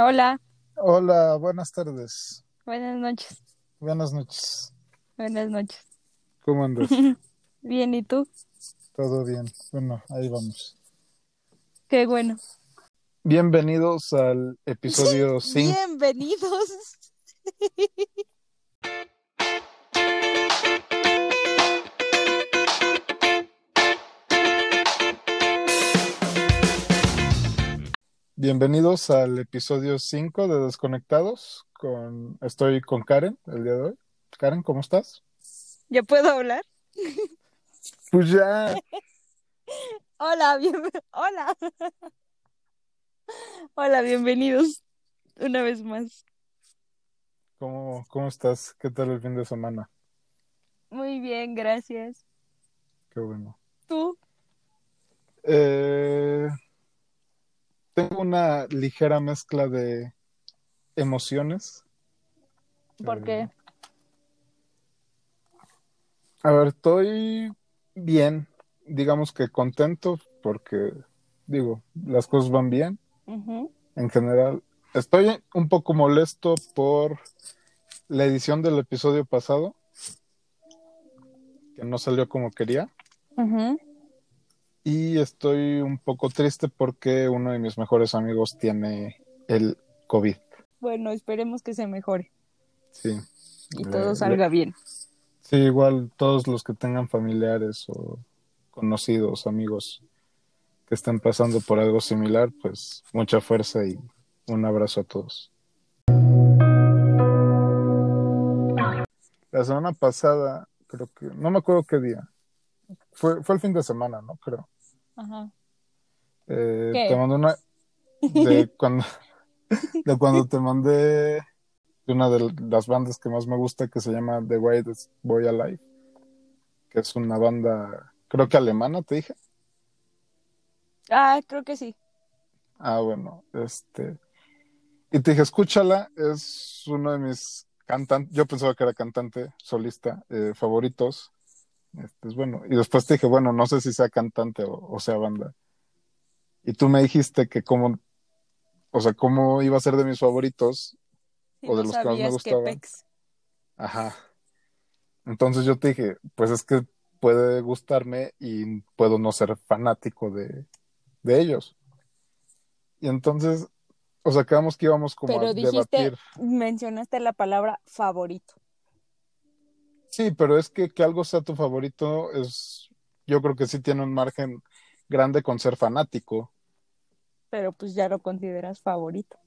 Hola, Hola, buenas tardes. buenas noches. Buenas noches. Buenas noches. ¿Cómo andas? Bien, ¿y tú? ¿Todo bien? Bueno, ahí vamos. Qué bueno. Bienvenidos al episodio 5. Bienvenidos. Bienvenidos al episodio 5 de Desconectados. Con... Estoy con Karen el día de hoy. Karen, ¿cómo estás? ¿Ya puedo hablar? Pues ya. Hola, bien... Hola. Hola, bienvenidos una vez más. ¿Cómo, cómo estás? ¿Qué tal el fin de semana? Muy bien, gracias. Qué bueno. ¿Tú? Eh, Tengo una ligera mezcla de emociones. ¿Por Eh, qué? A ver, estoy bien, digamos que contento porque, digo, las cosas van bien en general. Estoy un poco molesto por la edición del episodio pasado, que no salió como quería, Ujú. Y estoy un poco triste porque uno de mis mejores amigos tiene el COVID. Bueno, esperemos que se mejore Sí. y Le- todo le- salga bien. Sí, igual todos los que tengan familiares o conocidos, amigos que estén pasando por algo similar, pues mucha fuerza y un abrazo a todos. La semana pasada, creo que, no me acuerdo qué día, fue, fue el fin de semana, ¿no? Creo. Ajá. Eh, ¿Qué? te mandé una, de cuando, de cuando te mandé de una de las bandas que más me gusta que se llama The Whitest Boy Alive, que es una banda, creo que alemana, te dije. Ah, creo que sí. Ah, bueno, este. Y te dije, escúchala, es uno de mis cantantes, yo pensaba que era cantante solista eh, favoritos. Este, es bueno. Y después te dije, bueno, no sé si sea cantante o, o sea banda. Y tú me dijiste que cómo, o sea, cómo iba a ser de mis favoritos. O de no los que más me gustaban. Ajá. Entonces yo te dije, pues es que puede gustarme y puedo no ser fanático de, de ellos. Y entonces, o sea, quedamos que íbamos como Pero a dijiste, debatir. mencionaste la palabra favorito. Sí, pero es que que algo sea tu favorito es, yo creo que sí tiene un margen grande con ser fanático. pero pues ya lo consideras favorito.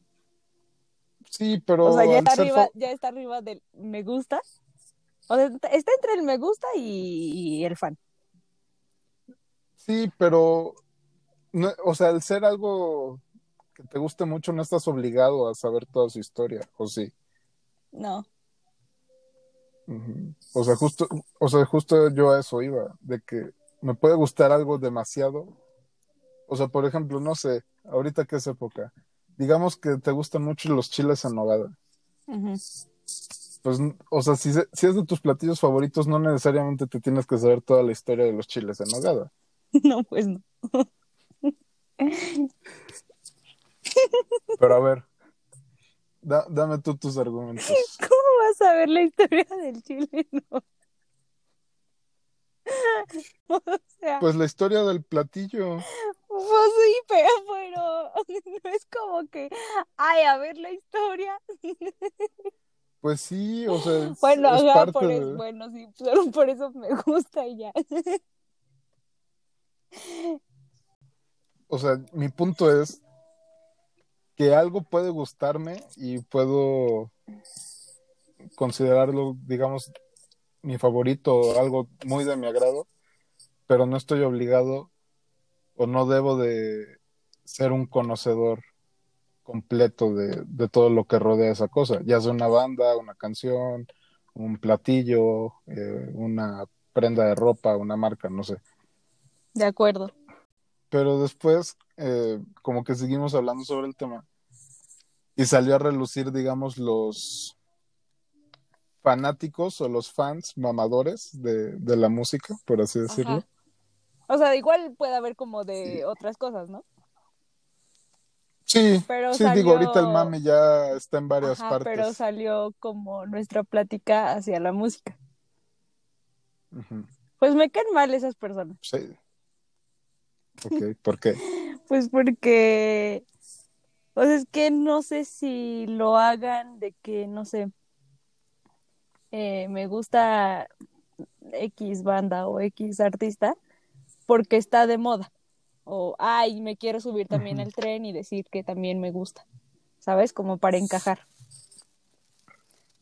Sí, pero O sea, ya está arriba, ya está arriba del me gusta. O sea, está entre el me gusta y, y el fan. sí, pero, no- o sea, al ser algo que te guste mucho, no estás obligado a saber toda su historia, ¿o sí? No. Ujú. O sea, justo, o sea, justo yo a eso iba, de que me puede gustar algo demasiado. O sea, por ejemplo, no sé, ahorita que es época, digamos que te gustan mucho los chiles en nogada. Pues, o sea, si, se- si es de tus platillos favoritos, no necesariamente te tienes que saber toda la historia de los chiles en nogada. No, pues no. Pero a ver, da- dame tú tus argumentos. ¿Cómo vas a ver la historia del chile? No. O sea, Pues la historia del platillo. pues sí, pero, pero no es como que, ay, a ver la historia. Pues sí, o sea, es, Bueno, es ajá, parte por de... eso, bueno, sí, solo por eso me gusta y ya. O sea, mi punto es que algo puede gustarme y puedo considerarlo, digamos, mi favorito o algo muy de mi agrado, pero no estoy obligado o no debo de ser un conocedor completo de, de todo lo que rodea esa cosa, ya sea una banda, una canción, un platillo, eh, una prenda de ropa, una marca, no sé. De acuerdo. pero después eh, como que seguimos hablando sobre el tema y salió a relucir, digamos, los fanáticos o los fans mamadores de, de la música, por así decirlo. Ajá. O sea, igual puede haber como de otras cosas, ¿no? Sí, Pero sí, digo, ahorita el mame ya está en varias Ajá, partes. pero salió como nuestra plática hacia la música. Pues me caen mal esas personas. Sí. Ok, ¿por qué? Pues porque, pues es que no sé si lo hagan de que, no sé, eh, me gusta X banda o X artista porque está de moda. O, ay, me quiero subir también al tren y decir que también me gusta. ¿Sabes? Como para encajar.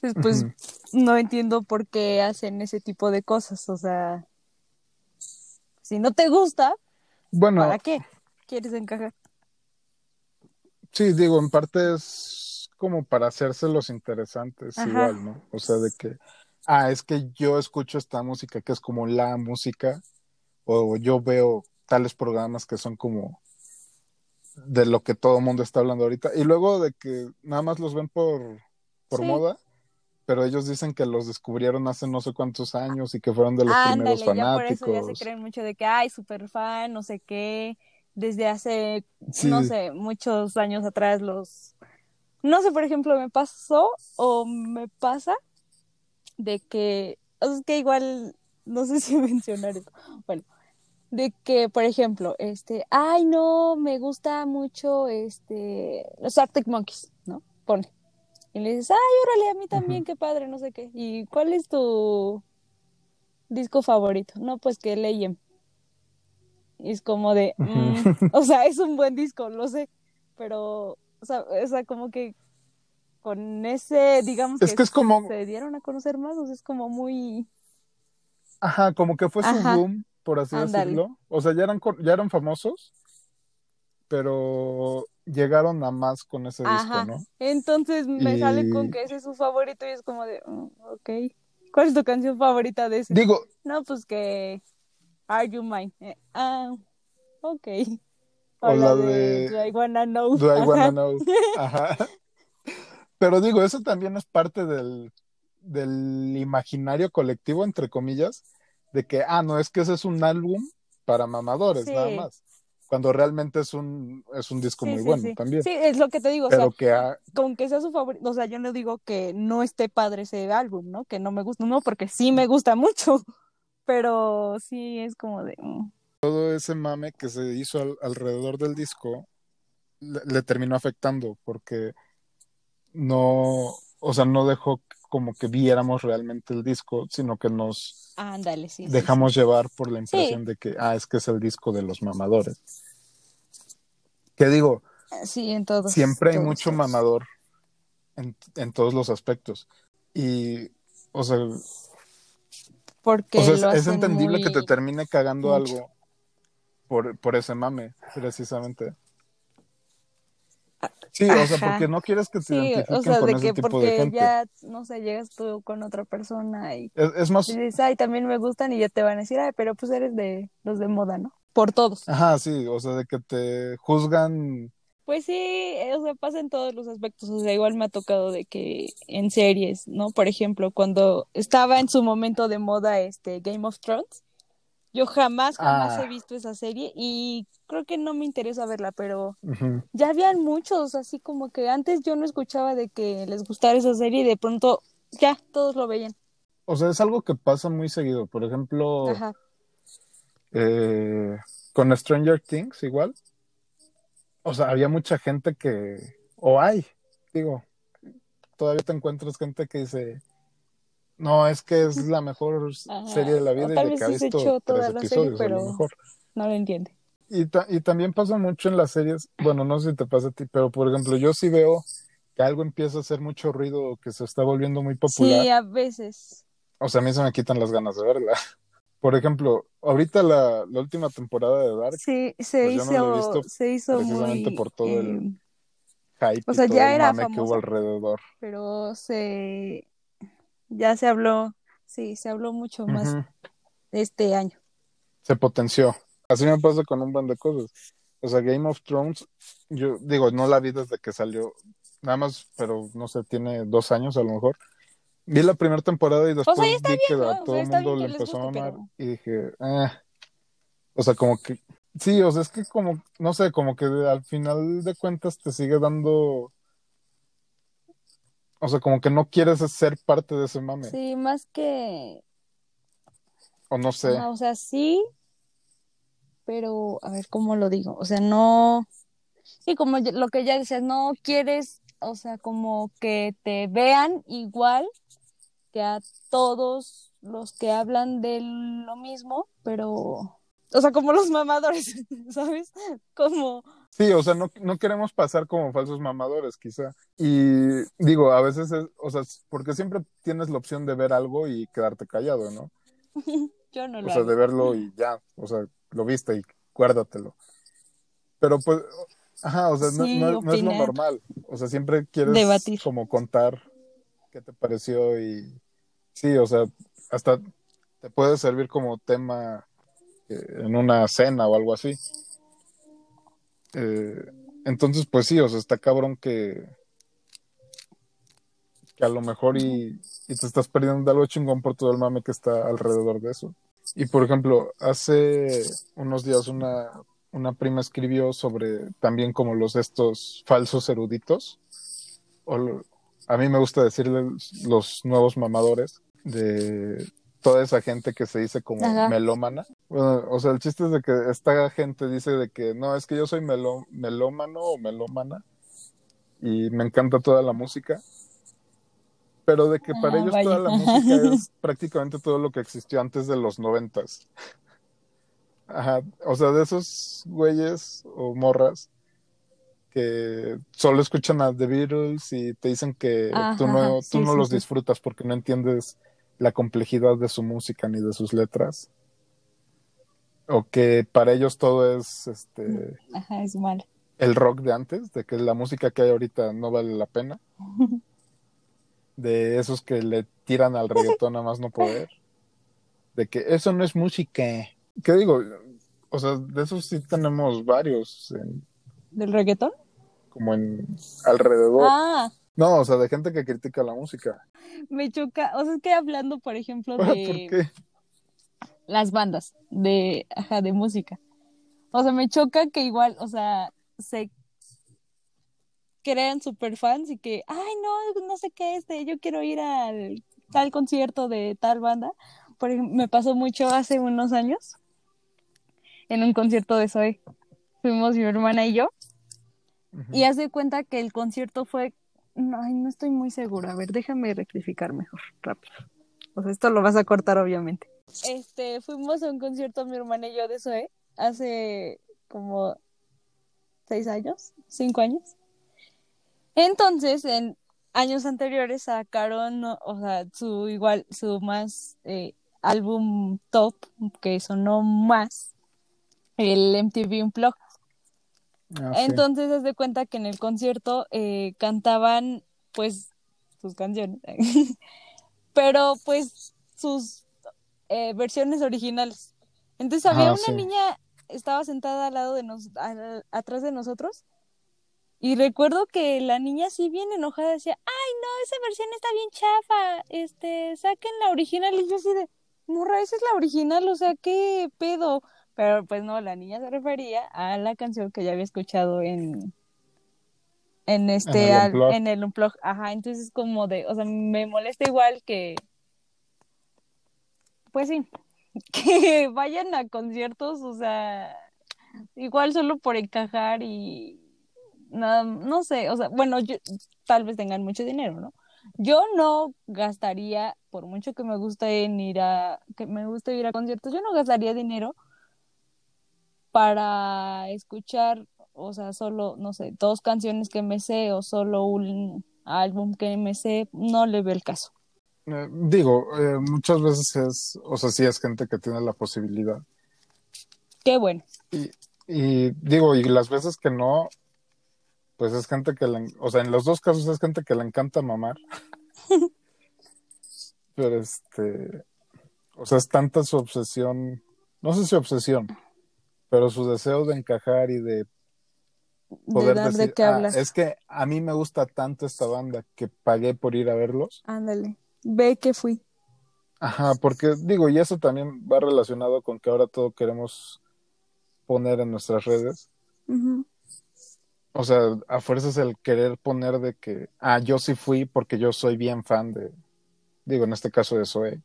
Entonces, pues no entiendo por qué hacen ese tipo de cosas. O sea, si no te gusta, Bueno, ¿para qué quieres encajar? sí, digo, en parte es como para hacerse los interesantes Ajá. igual, ¿no? O sea, de que, ah, es que yo escucho esta música que es como la música, o yo veo tales programas que son como de lo que todo el mundo está hablando ahorita, y luego de que nada más los ven por, por Sí. moda, pero ellos dicen que los descubrieron hace no sé cuántos años y que fueron de los Ándale, primeros ya por eso ya se fanáticos. creen mucho de que, ay, super fan, no sé qué, desde hace, Sí. no sé, muchos años atrás los... No sé, por ejemplo, me pasó o me pasa de que, es que igual, no sé si mencionar esto, bueno, de que, por ejemplo, este, ay, no, me gusta mucho, este, los Arctic Monkeys, ¿no? Pone. Y le dices, ay, órale, a mí también, Ujú. qué padre, no sé qué. ¿Y cuál es tu disco favorito? No, pues que Leyem. Y es como de, mm, o sea, es un buen disco, lo sé, pero, o sea, o sea, como que con ese, digamos Es que es como, se dieron a conocer más, o sea, es como muy, ajá, como que fue su Ajá. boom, por así decirlo. O sea, ya eran, ya eran famosos, pero llegaron a más con ese disco. ¿no? Entonces me sale con que ese es su favorito y es como de, mm, ok, ¿cuál es tu canción favorita de ese? digo, No, pues que Are You Mine? Ah, ok. O o la la de de Do I Wanna Know. Do I Wanna Ajá. Know? Ajá. Pero digo, eso también es parte del, del imaginario colectivo, entre comillas, de que, ah, no, es que ese es un álbum para mamadores, Sí. nada más. Cuando realmente es un, es un disco Sí, muy sí, bueno sí. también. Sí, es lo que te digo, o sea, Pero que ah, con que sea su favorito, o sea, yo no digo que no esté padre ese álbum, ¿no? Que no me gusta, no, porque sí me gusta mucho, pero sí es como de... mm, todo ese mame que se hizo al- alrededor del disco le, le terminó afectando porque no, o sea, no dejó como que viéramos realmente el disco, sino que nos Ándale, sí, sí, dejamos llevar por la impresión de que, ah, es que es el disco de los mamadores. Que digo, sí. Sí, en todos. siempre hay mucho todos. mamador en, en todos los aspectos. Y, o sea, Porque o sea, es, lo es hacen entendible que te termine cagando mucho. algo por, por ese mame, precisamente. Sí, o sea, porque no quieres que te Sí, identifiquen o sea, con de ese que tipo de porque gente. ya, no sé, llegas tú con otra persona y Es, es más, dices, ay, también me gustan y ya te van a decir, ay, pero pues eres de los de moda, ¿no? Por todos. ajá, sí, o sea, de que te juzgan, Pues sí, eh, o sea, pasa en todos los aspectos. O sea, igual me ha tocado de que en series, ¿no? Por ejemplo, cuando estaba en su momento de moda este Game of Thrones, yo jamás, jamás Ah. he visto esa serie y creo que no me interesa verla, pero ya habían muchos, así como que antes yo no escuchaba de que les gustara esa serie y de pronto ya todos lo veían. o sea, es algo que pasa muy seguido. Por ejemplo, Ajá. eh, con Stranger Things igual. O sea, había mucha gente que, o hay, digo, todavía te encuentras gente que dice, no, es que es la mejor Ajá. serie de la vida y de que ha visto tres serie, episodios a lo pero mejor. no lo entiende. Y, ta- y también pasa mucho en las series, bueno, no sé si te pasa a ti, pero por ejemplo, yo sí veo que algo empieza a hacer mucho ruido o que se está volviendo muy popular, Sí, a veces. o sea, a mí se me quitan las ganas de verla. Por ejemplo, ahorita la, la última temporada de Dark, Sí, se pues no visto se hizo precisamente muy, por todo el eh, hype o y sea, todo ya el era mame que hubo alrededor. pero se, ya se habló, sí, se habló mucho más Ujú, este año. Se potenció. Así me pasa con un buen de cosas. O sea, Game of Thrones, yo digo, no la vi desde que salió, nada más, pero no sé, tiene dos años a lo mejor. Vi la primera temporada y O sea, después ya está vi que bien, a ¿no? O todo sea, el mundo le empezó a mamar pero y dije, eh. O sea, como que Sí, o sea, es que como, no sé, como que al final de cuentas te sigue dando, o sea, como que no quieres ser parte de ese mame, Sí, más que, o no sé. ajá, o sea, sí, pero a ver cómo lo digo, o sea, no, sí, como lo que ya decías, no quieres, o sea, como que te vean igual que a todos los que hablan de lo mismo, pero, o sea, como los mamadores, ¿sabes? Como, Sí, o sea, no, no queremos pasar como falsos mamadores, quizá. Y digo, a veces es, o sea, porque siempre tienes la opción de ver algo y quedarte callado, ¿no? yo no O lo sea, hago. de verlo y ya, o sea, lo viste y guárdatelo. Pero pues, ajá, o sea, no, Sí, no- no es lo normal. O sea, siempre quieres Debatir. como contar qué te pareció y sí, o sea, hasta te puede servir como tema eh, en una cena o algo así. Eh, entonces, pues sí, o sea, está cabrón que, que a lo mejor y, y te estás perdiendo de algo chingón por todo el mame que está alrededor de eso. Y por ejemplo, hace unos días una, una prima escribió sobre también como los estos falsos eruditos, o a mí me gusta decirle los nuevos mamadores de toda esa gente que se dice como Ajá. melómana. Bueno, o sea, el chiste es de que esta gente dice de que no, es que yo soy meló- melómano o melómana y me encanta toda la música, pero de que para Ah, ellos vaya. toda la música es prácticamente todo lo que existió antes de los noventas. Ajá, o sea, de esos güeyes o morras que solo escuchan a The Beatles y te dicen que Ajá, tú no, tú no sí, los sí. disfrutas porque no entiendes la complejidad de su música ni de sus letras. O que para ellos todo es este Ajá, es mal. el rock de antes, de que la música que hay ahorita no vale la pena. De esos que le tiran al reggaetón a más no poder. De que eso no es música. ¿Qué digo? O sea, de esos sí tenemos varios, en- ¿Del reggaetón? Como en alrededor. Ah, No, o sea, de gente que critica la música. me choca. O sea, es que hablando, por ejemplo, ¿Por de qué? las bandas de, ajá, de música. O sea, me choca que igual, o sea, se crean super fans y que, ay, no, no sé qué es, de, yo quiero ir al tal concierto de tal banda. Por ejemplo, me pasó mucho hace unos años en un concierto de Zoe. Fuimos mi hermana y yo. Ujú. Y haz de cuenta que el concierto fue. no, Ay, no estoy muy segura. A ver, déjame rectificar mejor, rápido. O sea, esto lo vas a cortar, obviamente. Este, fuimos a un concierto mi hermana y yo de Zoe hace como seis años, cinco años. Entonces, en años anteriores sacaron, o sea, su igual, su más eh, álbum top que sonó más, el MTV Unplugged. Ah, sí. Entonces, haz de cuenta que en el concierto eh, cantaban, pues, sus canciones, pero pues sus eh, versiones originales. Entonces, había Ajá, una sí. niña, estaba sentada al lado de nos, al- atrás de nosotros, y recuerdo que la niña así bien enojada decía, ay, no, esa versión está bien chafa, este, saquen la original, y yo así de, morra, esa es la original, o sea, qué pedo. Pero pues no, la niña se refería a la canción que ya había escuchado en en este el al- en el unplug, ajá, entonces como de, o sea, me molesta igual que pues sí, que vayan a conciertos, o sea, igual solo por encajar y nada, no sé, o sea, bueno, yo, tal vez tengan mucho dinero, ¿no? Yo no gastaría, por mucho que me guste en ir a, que me guste ir a conciertos, yo no gastaría dinero para escuchar, o sea, solo, no sé, dos canciones que me sé o solo un álbum que me sé, no le veo el caso. Eh, digo, eh, muchas veces es, o sea, sí es gente que tiene la posibilidad. Qué bueno. Y, y digo, y las veces que no, pues es gente que le, o sea, en los dos casos es gente que le encanta mamar. Pero este, o sea, es tanta su obsesión, no sé si obsesión, pero su deseo de encajar y de De poder dar decir, de qué "Ah, es que a mí me gusta tanto esta banda que pagué por ir a verlos. Ándale. Ve que fui. Ajá, porque digo, y eso también va relacionado con que ahora todo queremos poner en nuestras redes. O sea, a fuerzas el querer poner de que, ah, yo sí fui porque yo soy bien fan de, digo, en este caso de Zoe,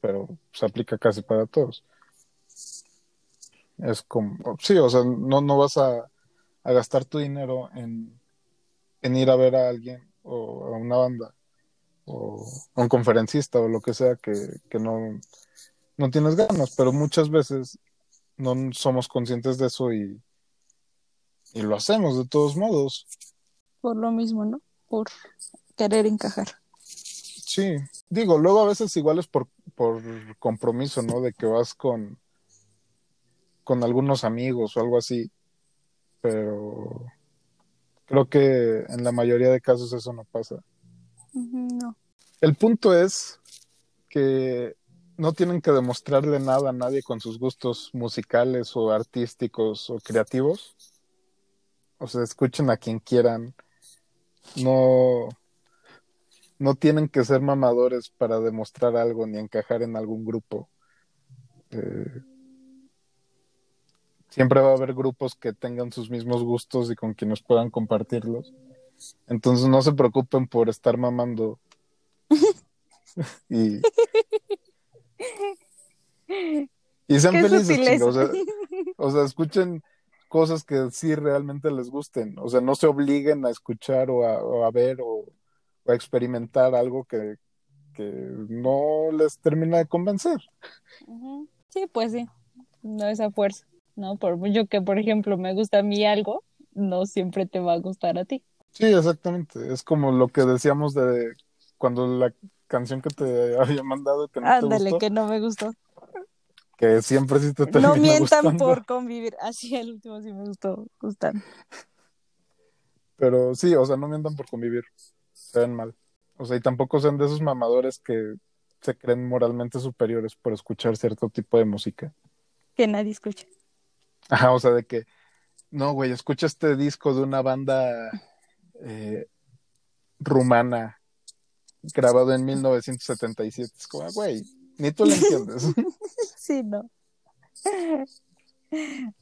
pero se aplica casi para todos. Es como, sí, o sea, no, no vas a, a gastar tu dinero en, en ir a ver a alguien o a una banda o a un conferencista o lo que sea que, que no, no tienes ganas, pero muchas veces no somos conscientes de eso y, y lo hacemos de todos modos. Por lo mismo, ¿no? Por querer encajar. Sí, digo, luego a veces igual es por, por compromiso, ¿no? De que vas con, con algunos amigos o algo así, pero creo que en la mayoría de casos eso no pasa. No. El punto es que no tienen que demostrarle nada a nadie con sus gustos musicales o artísticos o creativos. O sea, escuchen a quien quieran. No, no tienen que ser mamadores para demostrar algo ni encajar en algún grupo. Eh, siempre va a haber grupos que tengan sus mismos gustos y con quienes puedan compartirlos. Entonces no se preocupen por estar mamando. y, y sean felices, chicos. O sea, escuchen cosas que sí realmente les gusten. O sea, no se obliguen a escuchar o a, ver o, a experimentar algo que, que no les termina de convencer. Sí, pues sí. No esa fuerza. No, por mucho que, por ejemplo, me gusta a mí algo, no siempre te va a gustar a ti. Sí, exactamente. Es como lo que decíamos de cuando la canción que te había mandado que no Ándale, que no me gustó. Que siempre sí te termina No mientan por convivir. Así el último sí me gustó gustar. Pero sí, o sea, no mientan por convivir. Se ven mal. O sea, y tampoco sean de esos mamadores que se creen moralmente superiores por escuchar cierto tipo de música. Que nadie escucha. Ajá, o sea, de que, no, güey, escucha este disco de una banda eh, rumana grabado en 1977. Es como, güey, ni tú lo entiendes. sí, no.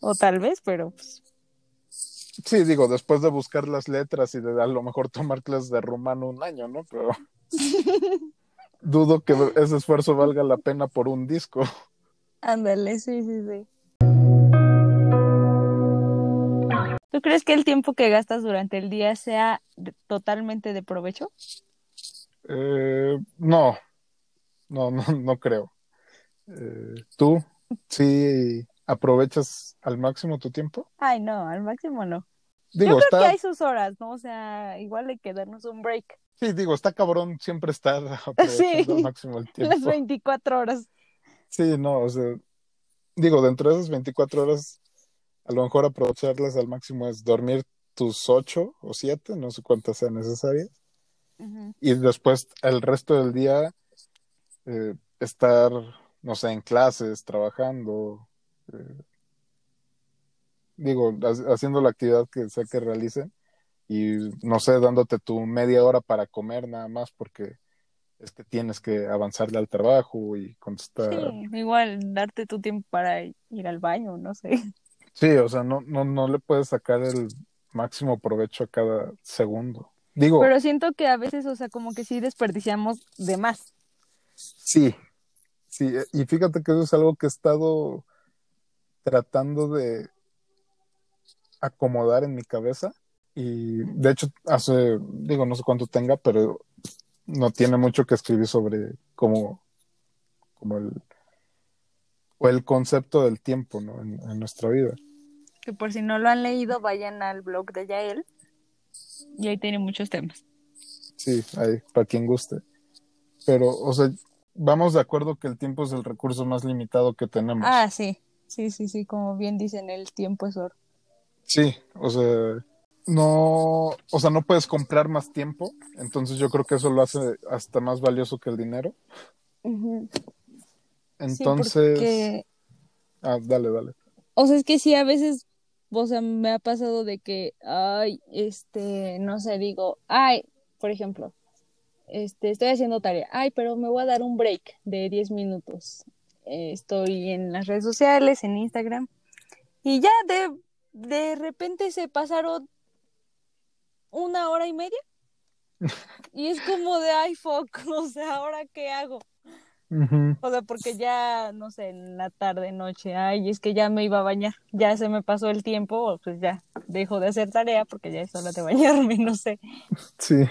O tal vez, pero pues. Sí, digo, después de buscar las letras y de a lo mejor tomar clases de rumano un año, ¿no? Pero dudo que ese esfuerzo valga la pena por un disco. Ándale, sí, sí, sí. ¿Tú crees que el tiempo que gastas durante el día sea totalmente de provecho? Eh, no, no, no, no creo. Eh, ¿Tú sí aprovechas al máximo tu tiempo? Ay, no, al máximo no. Digo, Yo creo que hay sus horas, ¿no? O sea, igual hay que darnos un break. Sí, digo, está cabrón siempre estar aprovechando al máximo el tiempo. Las 24 horas. Sí, no, o sea, digo, dentro de esas 24 horas, a lo mejor aprovecharlas al máximo es dormir tus 8 o 7, no sé cuántas sean necesarias y después el resto del día eh, estar, no sé, en clases, trabajando, eh, digo, haciendo la actividad que sea que realicen y, no sé, dándote tu media hora para comer nada más porque es que tienes que avanzarle al trabajo y contestar. Sí, igual darte tu tiempo para ir al baño, no sé. Sí, o sea, no, no, no le puedes sacar el máximo provecho a cada segundo. Pero siento que a veces, o sea, como que sí desperdiciamos de más. Sí, sí, y fíjate que eso es algo que he estado tratando de acomodar en mi cabeza. Y de hecho, hace, digo, no sé cuánto tenga, pero no tiene mucho que escribir sobre cómo, como el, o el concepto del tiempo, ¿no? En, en, nuestra vida. Que por si no lo han leído, vayan al blog de Yael y ahí tiene muchos temas. Sí, ahí, para quien guste. Pero, o sea, vamos de acuerdo que el tiempo es el recurso más limitado que tenemos. Ah, sí, sí, sí, sí, como bien dicen, el tiempo es oro. Sí, o sea, no, o sea, no puedes comprar más tiempo, entonces yo creo que eso lo hace hasta más valioso que el dinero. Entonces, ah, dale, dale. O sea, es que sí, a veces o sea, me ha pasado de que, ay, este, no sé, digo, ay, por ejemplo, este, estoy haciendo tarea, ay, pero me voy a dar un break de 10 minutos. Eh, estoy en las redes sociales, en Instagram, Y ya de, de repente se pasaron una hora y media. Y es como de, ay, fuck, o sea, ¿ahora qué hago? O sea, porque ya, no sé, en la tarde, noche, ay, es que ya me iba a bañar, ya se me pasó el tiempo, pues ya dejo de hacer tarea porque ya es hora de bañarme, no sé. Sí,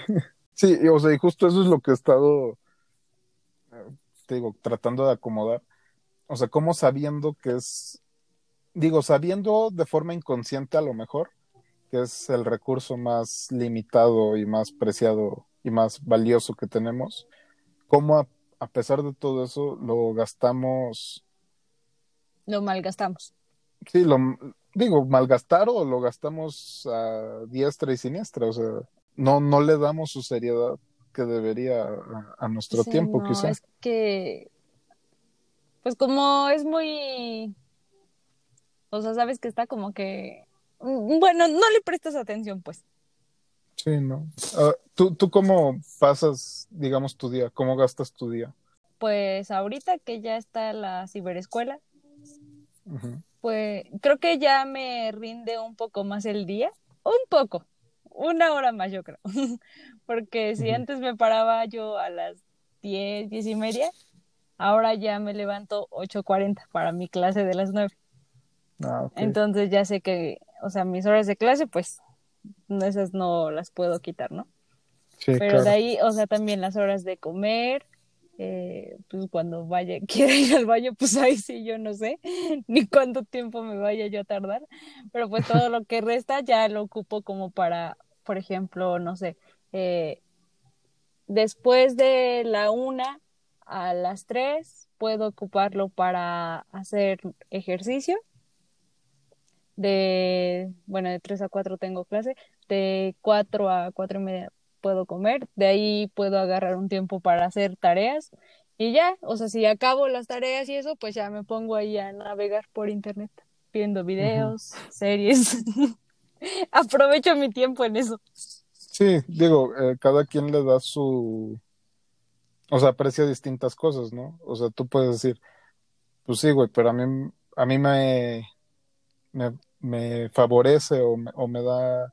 sí, y, o sea, y justo eso es lo que he estado, te digo, tratando de acomodar. O sea, como sabiendo que es, digo, sabiendo de forma inconsciente a lo mejor, que es el recurso más limitado y más preciado y más valioso que tenemos, cómo a, pesar de todo eso lo gastamos, Lo malgastamos. sí, lo, digo, malgastar o lo gastamos a diestra y siniestra, o sea, no, no le damos su seriedad que debería a, a nuestro Sí, tiempo, no, quizás. es que, pues como es muy, o sea, sabes que está como que, mm, bueno, no le prestas atención, pues. Sí, ¿no? ¿tú, ¿Tú cómo pasas, digamos, tu día? ¿Cómo gastas tu día? Pues ahorita que ya está la ciberescuela, pues creo que ya me rinde un poco más el día, un poco, una hora más yo creo, porque si antes me paraba yo a las 10, 10 y media, ahora ya me levanto 8.40 para mi clase de las 9. Ah. Entonces ya sé que, o sea, mis horas de clase, pues esas no las puedo quitar, ¿no? Sí, Pero de ahí, o sea, también las horas de comer, eh, pues cuando vaya, quiera ir al baño, pues ahí sí yo no sé ni cuánto tiempo me vaya yo a tardar, pero pues todo lo que resta ya lo ocupo como para, por ejemplo, no sé, eh, después de la una a las tres puedo ocuparlo para hacer ejercicio. De, bueno, de tres a cuatro tengo clase, de cuatro a cuatro y media puedo comer, de ahí puedo agarrar un tiempo para hacer tareas y ya, o sea, si acabo las tareas y eso, pues ya me pongo ahí a navegar por internet, viendo videos, series. Aprovecho mi tiempo en eso. Sí, digo, eh, cada quien le da su, o sea, aprecia distintas cosas, ¿no? O sea, tú puedes decir, pues sí, güey, pero a mí, a mí me, me, me favorece o me, o me da,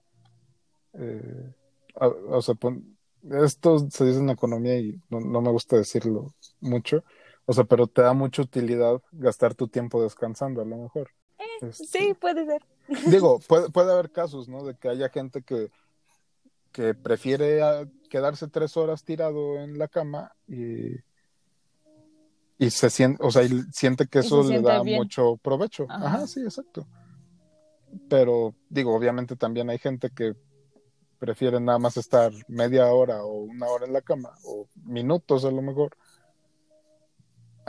eh, a- o sea, pon- esto se dice en economía y no, no me gusta decirlo mucho, o sea, pero te da mucha utilidad gastar tu tiempo descansando, a lo mejor. Este, Sí, puede ser. digo, puede, puede haber casos, ¿no? De que haya gente que, que prefiere ah, quedarse tres horas tirado en la cama y, y se siente, o sea, y siente que eso le da bien. mucho provecho. Ajá. Ajá, sí, exacto. Pero digo, obviamente también hay gente que prefiere nada más estar media hora o una hora en la cama o minutos a lo mejor.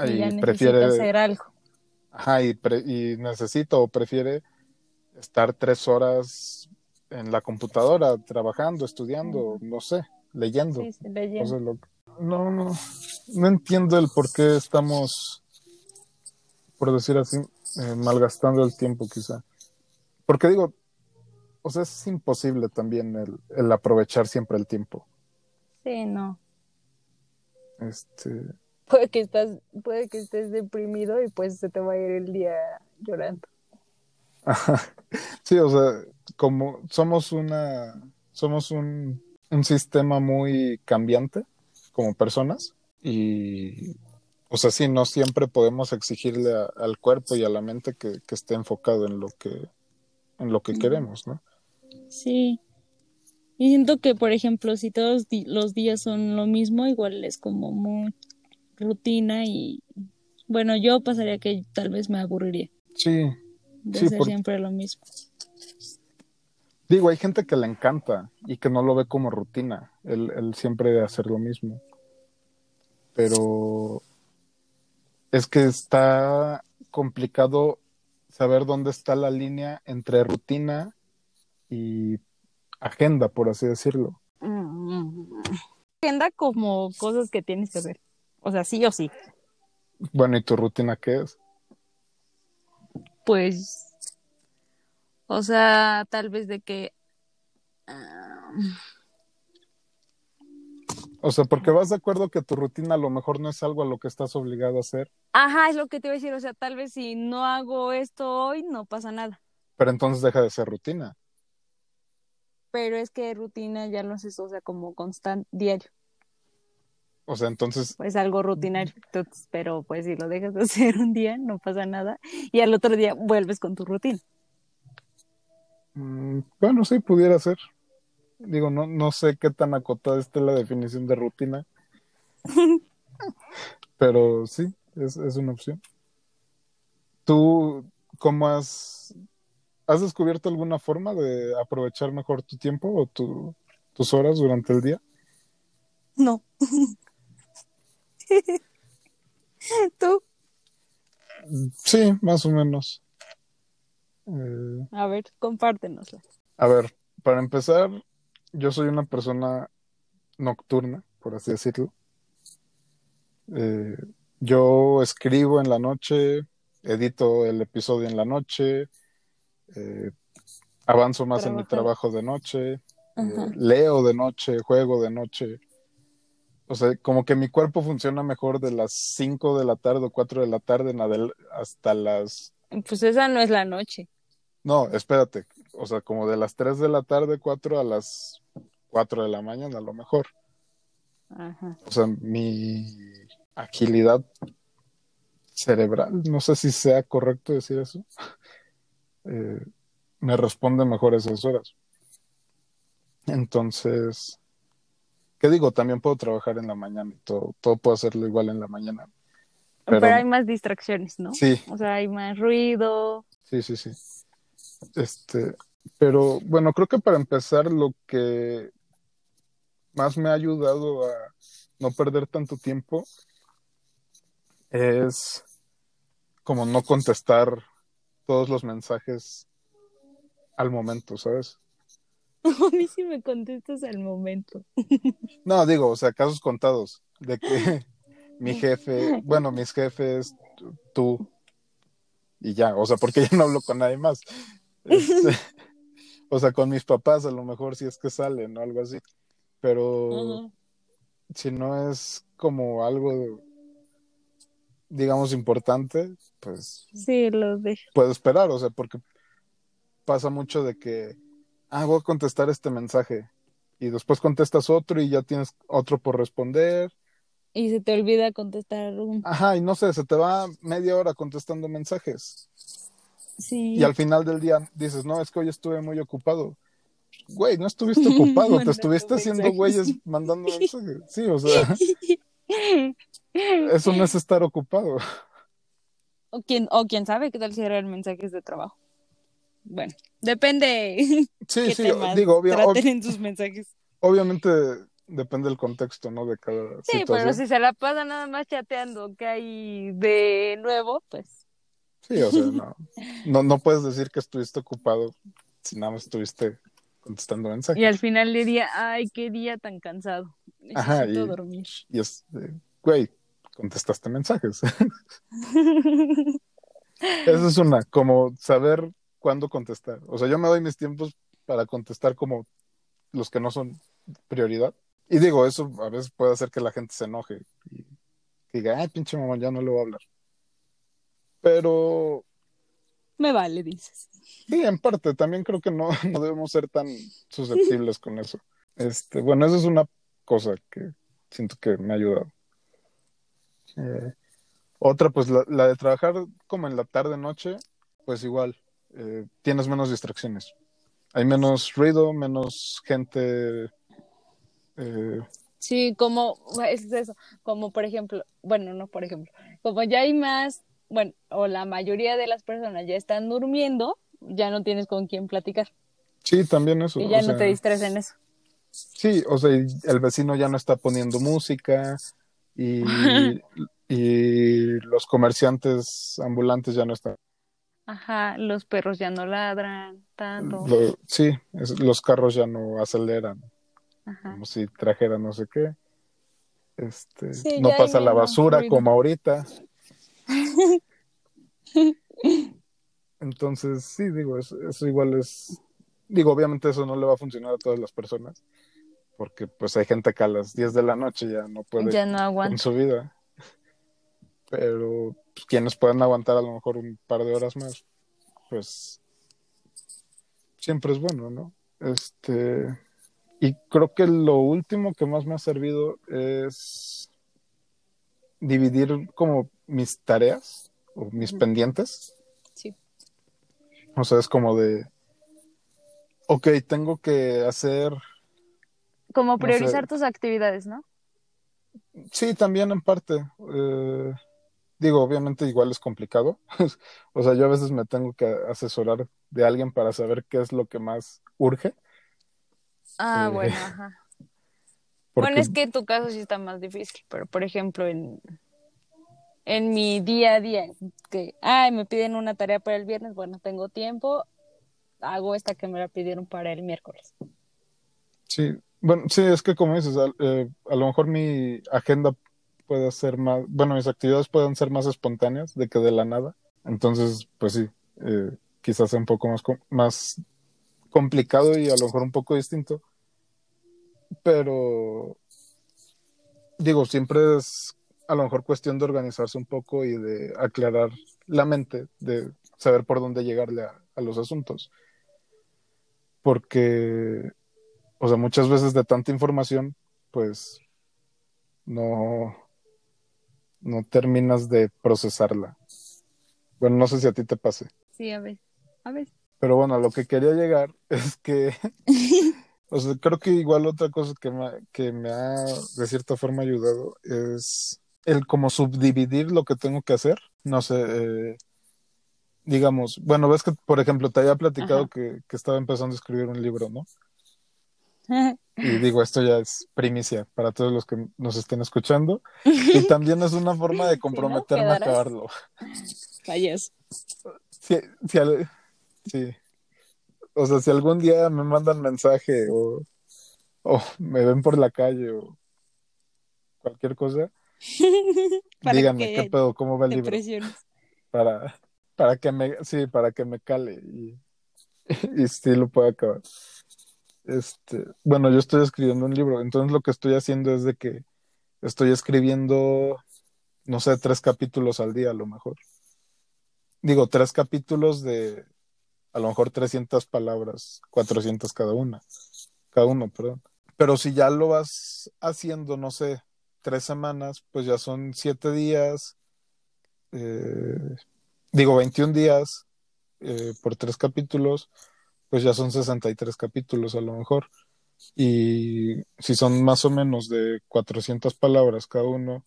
Y ya prefiere, hacer algo. ajá, y, pre- y necesita o prefiere estar tres horas en la computadora trabajando, estudiando, no sé, leyendo. Sí, sí, O leyendo. sea, lo- no, no, no entiendo el por qué estamos, por decir así, eh, malgastando el tiempo quizá. Porque digo, o sea, es imposible también el, el aprovechar siempre el tiempo. Sí, no. Este, Puede que estás, puede que estés deprimido y pues se te va a ir el día llorando. Sí, o sea, como somos una, somos un, un sistema muy cambiante como personas y, o sea, sí, no siempre podemos exigirle a- al cuerpo y a la mente que, que esté enfocado en lo que, en lo que queremos, ¿no? Sí. Y siento que, por ejemplo, si todos los días son lo mismo, igual es como muy rutina y bueno, yo pasaría que tal vez me aburriría Sí, de Sí, hacer por- siempre lo mismo. digo, hay gente que le encanta y que no lo ve como rutina, el, el siempre hacer lo mismo. Pero es que está complicado saber dónde está la línea entre rutina y agenda, por así decirlo. Agenda como cosas que tienes que hacer. O sea, sí o sí. Bueno, ¿y tu rutina qué es? Pues, o sea, tal vez de que... ah, O sea, porque vas de acuerdo que tu rutina a lo mejor no es algo a lo que estás obligado a hacer. Ajá, es lo que te iba a decir. O sea, tal vez si no hago esto hoy, no pasa nada. Pero entonces deja de ser rutina. Pero es que rutina ya no es o sea, como constante, diario. O sea, entonces. Pues algo rutinario. Entonces, pero pues si lo dejas de hacer un día, no pasa nada. Y al otro día vuelves con tu rutina. Mm, bueno, sí, pudiera ser. Digo, no, no sé qué tan acotada esté la definición de rutina. pero sí, es, es una opción. ¿Tú cómo has, has descubierto alguna forma de aprovechar mejor tu tiempo o tu, tus horas durante el día? No. ¿Tú? Sí, más o menos. Eh, a ver, compártenosla. A ver, para empezar, yo soy una persona nocturna, por así decirlo. Eh, yo escribo en la noche, edito el episodio en la noche, eh, avanzo más en mi trabajo de noche, leo de noche, juego de noche. O sea, como que mi cuerpo funciona mejor de las 5 de la tarde o 4 de la tarde en hasta las... Pues esa no es la noche. No, espérate. O sea, como de las 3 de la tarde, 4 a las 4 de la mañana, a lo mejor. Ajá. O sea, mi agilidad cerebral, no sé si sea correcto decir eso, eh, me responde mejor esas horas. Entonces, ¿Qué digo? También puedo trabajar en la mañana y todo, todo puedo hacerlo igual en la mañana. Pero, hay más distracciones, ¿no? Sí. O sea, hay más ruido. Sí, sí, sí. Este, pero bueno, creo que para empezar lo que más me ha ayudado a no perder tanto tiempo es como no contestar todos los mensajes al momento, ¿sabes? A mí sí me contestas al momento. No, digo, o sea, casos contados de que mi jefe, bueno, mis jefes, tú y ya, o sea, porque yo no hablo con nadie más. Este, o sea, con mis papás a lo mejor si es que salen o algo así. Pero si no es como algo, digamos, importante, pues... Sí, lo dejo. Puedo esperar, o sea, porque pasa mucho de que ah, voy a contestar este mensaje. Y después contestas otro y ya tienes otro por responder. Y se te olvida contestar un. Ajá, y no sé, se te va media hora contestando mensajes. Sí. Y al final del día dices, no, es que hoy estuve muy ocupado. Güey, no estuviste ocupado, te estuviste haciendo güeyes mandando mensajes. Sí, o sea. eso no es estar ocupado. O quién, o quién sabe qué tal si eran mensajes de trabajo bueno, depende. Sí, sí, digo, traten en sus mensajes. Obviamente depende del contexto, ¿no? De cada Sí, pero si se la pasa nada más chateando que hay de nuevo, pues. Sí, o sea, no, no, no puedes decir que estuviste ocupado si nada más estuviste contestando mensajes. Y al final le diría, ay, qué día tan cansado. Necesito Ajá, y, dormir. Y es, güey, contestaste mensajes. Esa es una, como saber cuándo contestar. O sea, yo me doy mis tiempos para contestar como los que no son prioridad. Y digo, eso a veces puede hacer que la gente se enoje y diga, ay, pinche mamá, ya no le voy a hablar. Pero... Me vale, dices. Sí, en parte, también creo que no, no debemos ser tan susceptibles con eso. Este, bueno, esa es una cosa que siento que me ha ayudado. Eh, otra, pues la, la, de trabajar como en la tarde noche, pues igual, eh, tienes menos distracciones. Hay menos ruido, menos gente. Eh... Sí, como es eso, como por ejemplo, bueno, no por ejemplo, como ya hay más, bueno, o la mayoría de las personas ya están durmiendo, ya no tienes con quién platicar. Sí, también eso. Y ya no te distraes en eso. Sí, o sea, el vecino ya no está poniendo música y, y los comerciantes ambulantes ya no están Ajá, los perros ya no ladran tanto. sí, los carros ya no aceleran. Como si trajeran no sé qué. Este, no pasa la basura como ahorita. Entonces, sí, digo, eso, igual es. Digo, obviamente eso no le va a funcionar a todas las personas. Porque pues hay gente que a las 10 de la noche ya no puede ya no con su vida. Pero pues, quienes pueden aguantar a lo mejor un par de horas más, pues siempre es bueno, ¿no? Este, y creo que lo último que más me ha servido es dividir como mis tareas o mis pendientes. Sí. O sea, es como de, ok, tengo que hacer... Como priorizar tus actividades, ¿no? Sí, también en parte. Eh, digo, obviamente igual es complicado. o sea, yo a veces me tengo que asesorar de alguien para saber qué es lo que más urge. Ah, eh, bueno, ajá. Bueno, es que en tu caso sí está más difícil, pero por ejemplo, en, en mi día a día, que, ay, me piden una tarea para el viernes, bueno, tengo tiempo, hago esta que me la pidieron para el miércoles. Sí, bueno, sí, es que como dices, a, eh, a lo mejor mi agenda puede ser más, bueno, mis actividades pueden ser más espontáneas de que de la nada. Entonces, pues sí, eh, quizás sea un poco más, más complicado y a lo mejor un poco distinto. Pero, digo, siempre es a lo mejor cuestión de organizarse un poco y de aclarar la mente, de saber por dónde llegarle a, a los asuntos. Porque, o sea, muchas veces de tanta información, pues no, no terminas de procesarla. Bueno, no sé si a ti te pase. Sí, a ver, a ver. Pero bueno, a lo que quería llegar es que, o sea, creo que igual otra cosa que me, que me ha de cierta forma ayudado es el como subdividir lo que tengo que hacer. No sé, eh, digamos, bueno, ves que, por ejemplo, te había platicado que, que estaba empezando a escribir un libro, ¿no? Y digo, esto ya es primicia para todos los que nos estén escuchando. Y también es una forma de comprometerme a acabarlo. Falles. Sí, sí, O sea, si algún día me mandan mensaje o, o me ven por la calle o cualquier cosa, díganme qué pedo, cómo va el libro. Para, para que me, sí, para que me cale y, y sí lo pueda acabar. Este, bueno, yo estoy escribiendo un libro, entonces lo que estoy haciendo es de que estoy escribiendo, no sé, tres capítulos al día a lo mejor. Digo, tres capítulos de a lo mejor 300 palabras, 400 cada una, cada uno, perdón. Pero si ya lo vas haciendo, no sé, tres semanas, pues ya son siete días, eh, digo, 21 días eh, por tres capítulos, pues ya son 63 capítulos a lo mejor. Y si son más o menos de 400 palabras cada uno,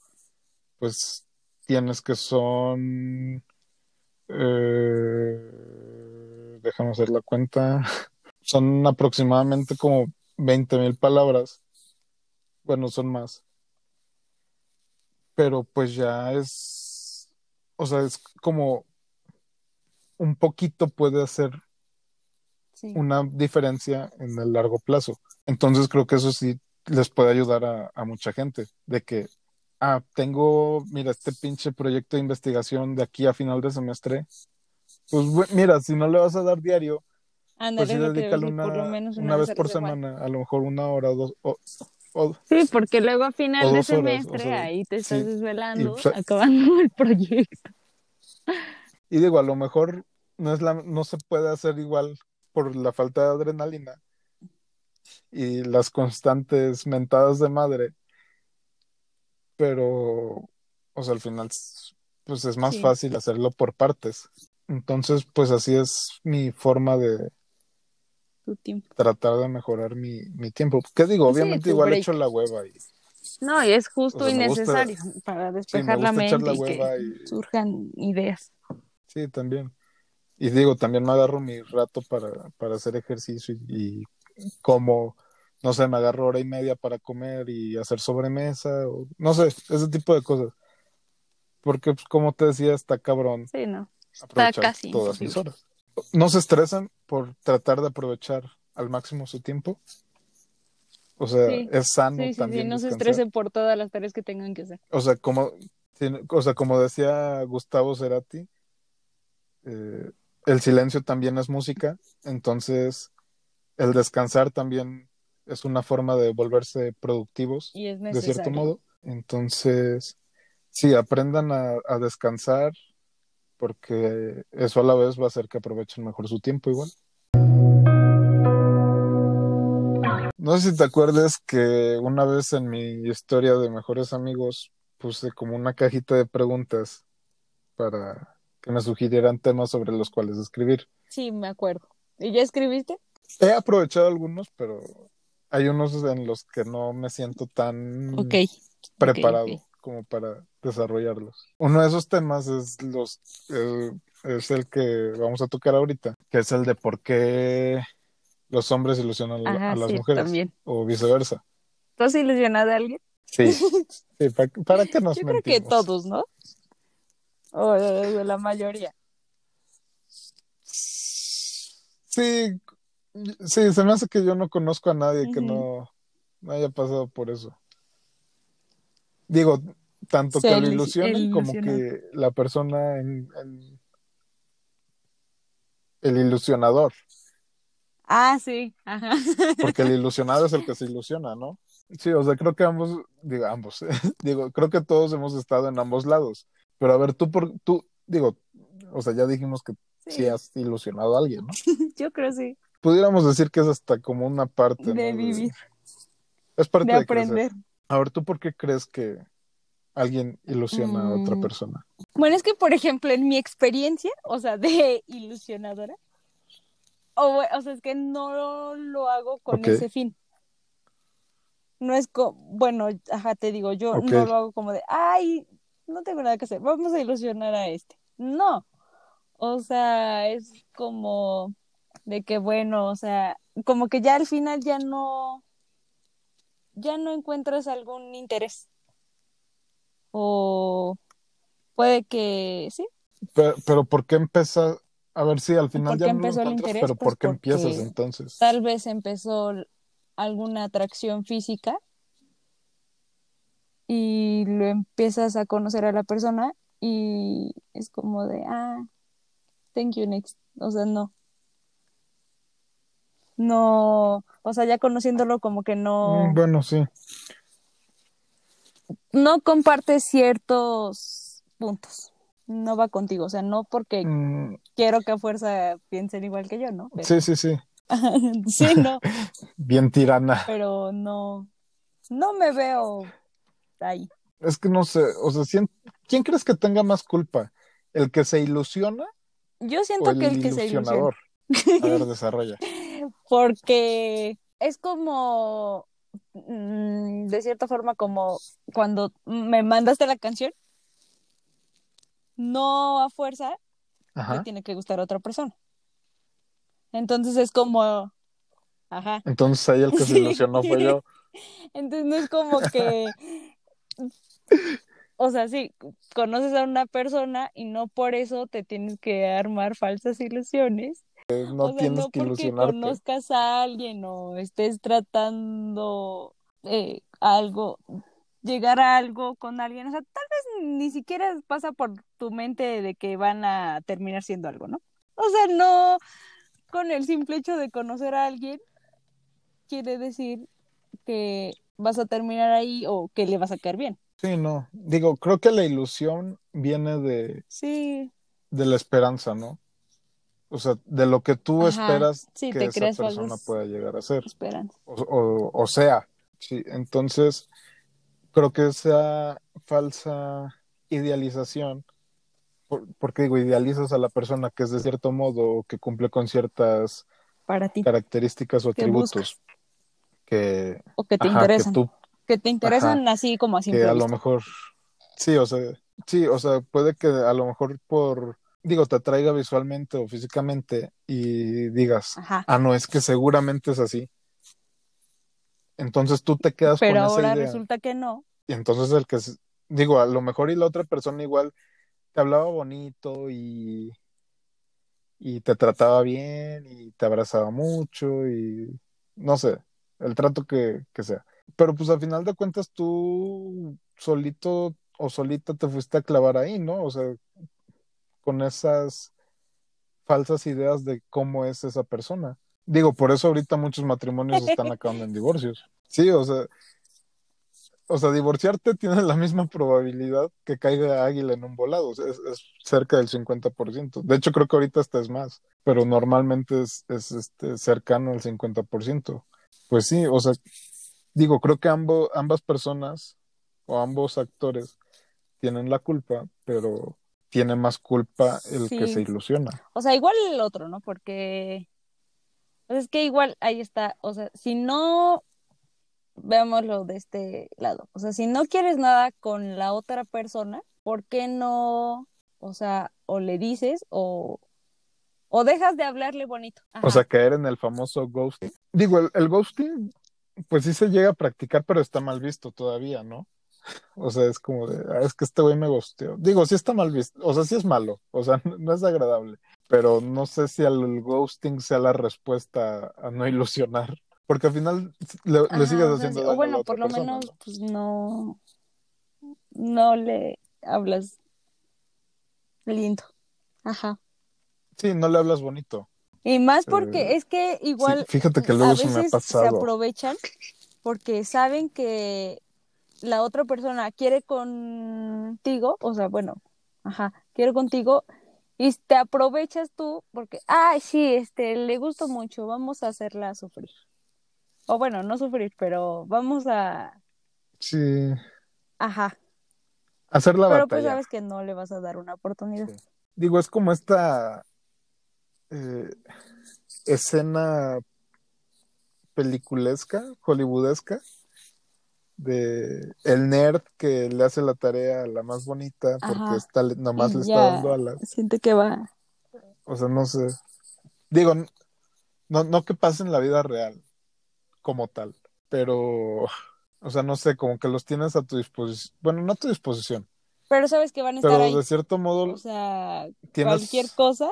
pues tienes que son... Eh, déjame hacer la cuenta. Son aproximadamente como 20 mil palabras. Bueno, son más. Pero pues ya es... O sea, es como un poquito puede hacer una diferencia en el largo plazo. Entonces creo que eso sí les puede ayudar a, mucha gente, de que, ah, tengo, mira, este pinche proyecto de investigación de aquí a final de semestre, pues mira, si no le vas a dar diario, pues sí dedícalo una, una, vez por semana, a lo mejor una hora, dos, o, sí, porque luego a final de semestre ahí te estás desvelando, pues, acabando el proyecto. Y digo, a lo mejor no es la, no se puede hacer igual por la falta de adrenalina y las constantes mentadas de madre. Pero, o sea, al final, pues es más fácil hacerlo por partes. Entonces, pues así es mi forma de tratar de mejorar mi, mi tiempo. ¿Qué digo? Obviamente igual he hecho la hueva y... No, y es justo y necesario para despejar la mente y que surjan ideas. Sí, también. Y digo, también me agarro mi rato para, para hacer ejercicio y, como, no sé, me agarro hora y media para comer y hacer sobremesa, o no sé, ese tipo de cosas. Porque, pues, como te decía, está cabrón. Sí, no. Está casi. Todas mis horas. ¿No se estresan por tratar de aprovechar al máximo su tiempo? O sea, es sano sí, sí, también. no se estresen por todas las tareas que tengan que hacer. O sea, como, o sea, como decía Gustavo Cerati, eh, el silencio también es música, entonces el descansar también es una forma de volverse productivos, de cierto modo. Entonces, sí, aprendan a, a, descansar, porque eso a la vez va a hacer que aprovechen mejor su tiempo igual. No sé si te acuerdas que una vez en mi historia de mejores amigos puse como una cajita de preguntas para que me sugirieran temas sobre los cuales escribir. Sí, me acuerdo. ¿Y ya escribiste? He aprovechado algunos, pero hay unos en los que no me siento tan Ok. preparado como para desarrollarlos. Uno de esos temas es los eh, es el que vamos a tocar ahorita, que es el de por qué los hombres ilusionan a- Ajá, a las sí, mujeres también. o viceversa. ¿Tú has ilusionado a alguien? Sí, sí, ¿para, para qué nos Yo creo que todos, ¿no? O eh, la mayoría. Sí, sí, se me hace que yo no conozco a nadie que no, no haya pasado por eso. Digo, tanto que lo el como que la persona en, en- el ilusionador, Ah, sí. Ajá. porque el ilusionado es el que se ilusiona, ¿no? Sí, o sea, creo que ambos, digo, ambos, digo, creo que todos hemos estado en ambos lados. Pero a ver, tú por, tú, digo, o sea, ya dijimos que sí, Sí, has ilusionado a alguien, ¿no? yo creo sí. Pudiéramos decir que es hasta como una parte, De ¿no? vivir, es parte de de crecer. aprender. A ver, ¿tú por qué crees que alguien ilusiona a otra Mm, persona? Bueno, es que, por ejemplo, en mi experiencia, o sea, de ilusionadora, o, o sea, es que no lo hago con ese fin. No es como, bueno, ajá, te digo, yo no lo hago como de, ay, no tengo nada que hacer, vamos a ilusionar a este. No, o sea, es como de que, bueno, o sea, como que ya al final ya no, ya no encuentras algún interés. O puede que, sí, Pero, pero ¿por qué empieza? A ver, sí, al final ¿por ya no lo empezó el encuentras, interés? pero Pues ¿por qué empiezas entonces? tal vez empezó alguna atracción física y lo empiezas a conocer a la persona y es como de, ah, thank you next. O sea, no, no, o sea, ya conociéndolo como que Mm, no, Bueno, sí. No comparte ciertos puntos. No va contigo, o sea, no porque Mm, quiero que a fuerza piensen igual que yo, ¿no? Pero, sí, sí, sí. sí, no, Bien tirana. pero no, no me veo ahí. Es que no sé, o sea, ¿quién, quién crees que tenga más culpa? ¿El que se ilusiona Yo o siento el que el que se ilusiona, ilusionador? A ver, desarrolla. porque es como, de cierta forma, como cuando me mandaste la canción, no a fuerza le Ajá. tiene que gustar a otra persona. Entonces es como, ajá, Entonces ahí el que se ilusionó fue yo. Entonces no es como que, o sea, sí, conoces a una persona y no por eso te tienes que armar falsas ilusiones. No O sea, tienes no que porque ilusionarte. conozcas a alguien o estés tratando eh, algo, llegar a algo con alguien, o sea, tal vez ni siquiera pasa por tu mente de que van a terminar siendo algo, ¿no? O sea, no con el simple hecho de conocer a alguien quiere decir que vas a terminar ahí o que le vas a caer bien. Sí, no. Digo, creo que la ilusión viene de, Sí, de la esperanza, ¿no? O sea, de lo que tú ajá, esperas sí, que esa persona pueda llegar a ser. O, o, o sea, sí. Entonces, creo que esa falsa idealización, por- porque digo, idealizas a la persona que es de cierto modo o que cumple con ciertas Para ti, características o ¿qué atributos buscas? que, O que te ajá, que interesan. tú, que te interesan ajá, así como a que simple a lo mejor, sí, o sea, sí, o sea, puede que a lo mejor por, digo, te atraiga visualmente o físicamente y digas, Ajá. ah, no, es que seguramente es así. Entonces tú te quedas Pero con esa ahora idea. resulta que no. Y entonces el que, digo, a lo mejor y la otra persona igual te hablaba bonito y, y te trataba bien y te abrazaba mucho y no sé, el trato que, que sea. Pero pues al final de cuentas tú solito o solita te fuiste a clavar ahí, ¿no? O sea, con esas falsas ideas de cómo es esa persona. Digo, por eso ahorita muchos matrimonios están acabando en divorcios. Sí, o sea, o sea, divorciarte tiene la misma probabilidad que caiga águila en un volado, es, es cerca del 50%. De hecho, creo que ahorita hasta es más, pero normalmente es, es este, cercano al 50%. Pues sí, o sea, digo, creo que ambos, ambas personas o ambos actores tienen la culpa, pero tiene más culpa el que se ilusiona. O sea, igual el otro, ¿no? Porque pues es que igual ahí está, o sea, si no veámoslo de este lado, o sea, si no quieres nada con la otra persona, ¿por qué no, o sea, o le dices o o dejas de hablarle bonito? O sea, caer en el famoso ghosting. Digo, el, el ghosting, pues sí se llega a practicar, pero está mal visto todavía, ¿no? O sea, es como de, "Ah, es que este güey me ghosteó. Digo, sí está mal visto, o sea, sí es malo, o sea, no, es agradable, pero no sé si el ghosting sea la respuesta a no ilusionar, porque al final le, le Ajá, sigues o sea, haciendo sí, daño bueno, a la otra por lo persona, menos ¿no? pues no no le hablas lindo. Ajá. Sí, no le hablas bonito. Y más porque Eh, es que Sí, igual fíjate que a luego eso me ha veces se pasado. aprovechan porque saben que la otra persona quiere contigo, o sea, bueno, ajá, quiere contigo y te aprovechas tú porque, ay, sí, este, le gusto mucho, vamos a hacerla sufrir. O bueno, no sufrir, pero vamos a, Sí, ajá, hacer la pero pues sabes que no le vas a dar una oportunidad. Sí. Digo, es como esta eh, escena peliculesca, hollywoodesca, de el nerd que le hace la tarea a la más bonita porque Ajá. está, nomás le está ya dando alas. siente que va. O sea, no sé. Digo, no, no que pase en la vida real como tal, pero, o sea, no sé, como que los tienes a tu disposición. Bueno, no a tu disposición, Pero sabes que van a estar pero ahí. de cierto modo O sea, tienes... cualquier cosa,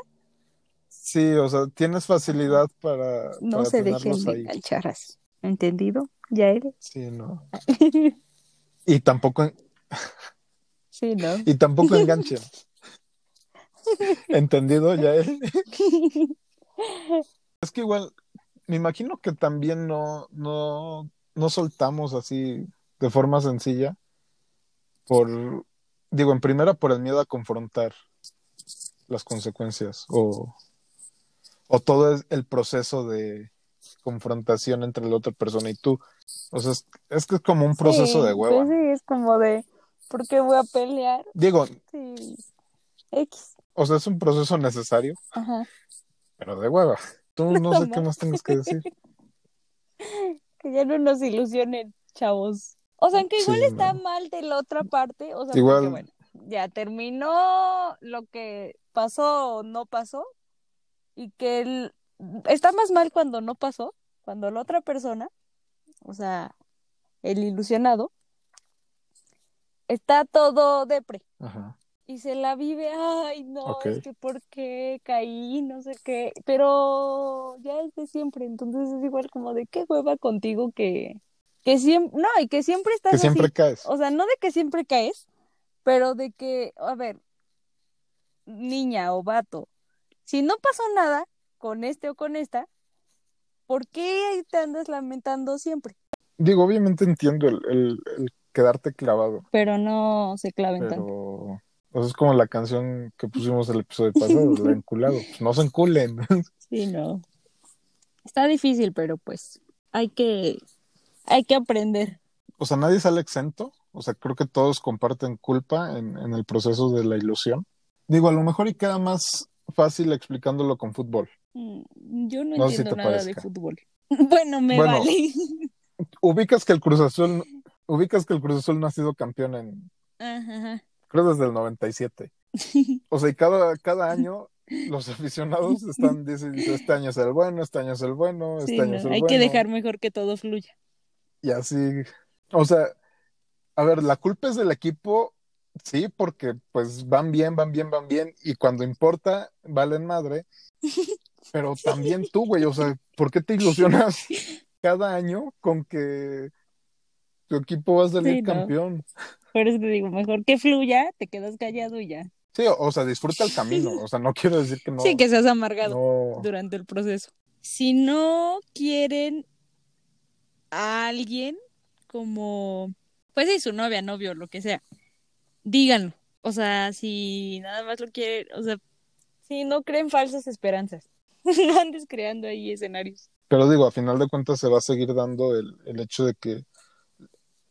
Sí, o sea, tienes facilidad para, no para se dejen de enganchar así. ¿Entendido? ¿Ya eres? Sí, no. Y tampoco, sí, ¿no? y tampoco enganchen. ¿Entendido ya él? Es que igual, me imagino que también no, no, no soltamos así de forma sencilla por, digo, en primera por el miedo a confrontar las consecuencias o, o todo es el proceso de confrontación entre la otra persona y tú. O sea, es, es que es como un proceso Sí, de hueva. pues sí, es como de, ¿por qué voy a pelear? Digo, Sí, X. o sea, es un proceso necesario, Ajá. pero de hueva. Tú no Nada sé qué más. tengas que decir. Que ya no nos ilusionen, chavos. O sea, aunque igual Sí, está no. mal de la otra parte, o sea, Igual- porque bueno, ya terminó lo que pasó o no pasó, y que el- está más mal cuando no pasó, cuando la otra persona, o sea, el ilusionado, está todo depre. Ajá. y se la vive, ay, no, es que por qué caí, no sé qué, pero ya es de siempre, entonces es igual como de qué hueva contigo que, que siempre, no, y que siempre estás Que siempre así, caes. o sea, no de que siempre caes, pero de que, a ver, niña o vato, si no pasó nada con este o con esta, ¿por qué te andas lamentando siempre? Digo, obviamente entiendo el, el- el quedarte clavado, Pero no se claven pero tanto. o sea, es como la canción que pusimos el episodio pasado, la enculado. Pues no se enculen. Sí, no. Está difícil, pero pues hay que, hay que aprender. O sea, nadie sale exento. O sea, creo que todos comparten culpa en, en el proceso de la ilusión. Digo, a lo mejor y queda más fácil explicándolo con fútbol. Mm, Yo no, No sé si entiendo nada de fútbol. Bueno, me Bueno. vale. Ubicas que el Cruz Azul, ubicas que el Cruz Azul no ha sido campeón en, Ajá, creo desde el 97. O sea, y cada, cada año los aficionados están diciendo, este año es el bueno, este año es el bueno, este Sí, año no, es el hay bueno. que dejar mejor que todo fluya. Y así, o sea, a ver, la culpa es del equipo, sí, porque pues van bien, van bien, van bien, y cuando importa, valen madre. Pero también tú, güey, o sea, ¿por qué te ilusionas cada año con que tu equipo va a salir Sí, no. campeón? Por eso te digo, mejor que fluya, te quedas callado y ya. Sí, o, sea, disfruta el camino, o sea, no quiero decir que no. sí, que seas amargado no- durante el proceso. Si no quieren a alguien como, pues sí, su novia, novio, lo que sea, díganlo. O sea, si nada más lo quieren, o sea, si no creen falsas esperanzas, no andes creando ahí escenarios. Pero digo, a final de cuentas se va a seguir dando el, el hecho de que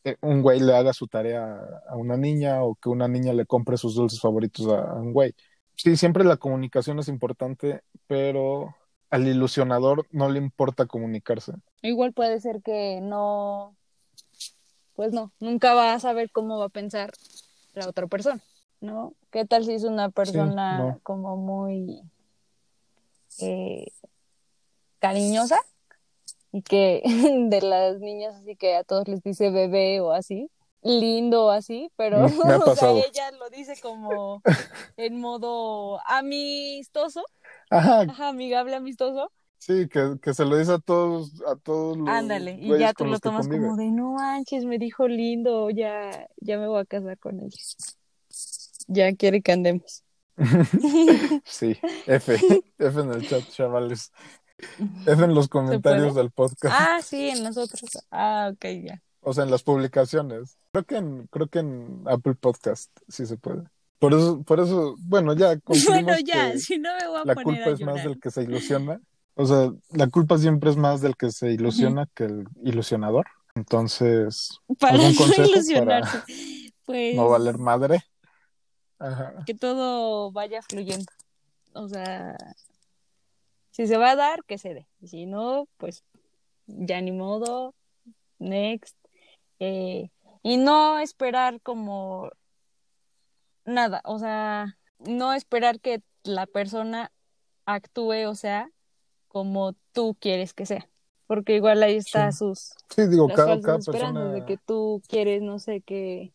eh, un güey le haga su tarea a una niña o que una niña le compre sus dulces favoritos a un güey. Sí, siempre la comunicación es importante, pero al ilusionador no le importa comunicarse. Igual puede ser que no, pues no, nunca va a saber cómo va a pensar la otra persona, ¿no? ¿Qué tal si es una persona no. como muy eh, cariñosa y que de las niñas así que a todos les dice bebé o así, lindo o así, pero Me- me ha o sea, pasado. ella lo dice como en modo amistoso, Ajá, ajá, amigable, amistoso, sí, que, que se lo dice a todos, a todos los ándale, y ya tú lo tomas convive. como de no manches, me dijo lindo, ya, ya me voy a casar con ella. Ya quiere que andemos. Sí, F, F en el chat, chavales. F en los comentarios del podcast, Ah, sí, en nosotros. Ah, ok, ya. o sea, en las publicaciones. Creo que en, creo que en Apple Podcast sí se puede. Por eso, por eso, bueno, ya Bueno, ya, que si no me voy a la poner culpa a es más del que se ilusiona. O sea, la culpa siempre es más del que se ilusiona que el ilusionador. Entonces, Para ¿algún no consejo para ilusionarse. Pues no valer madre? Ajá. que todo vaya fluyendo. O sea, si se va a dar, que se dé. Si no, pues ya ni modo. Next. Eh, y no esperar como nada. O sea, no esperar que la persona actúe, o sea, como tú quieres que sea. Porque igual ahí está Sí. sus Sí, digo, las cada, cada persona. de que tú quieres, no sé, que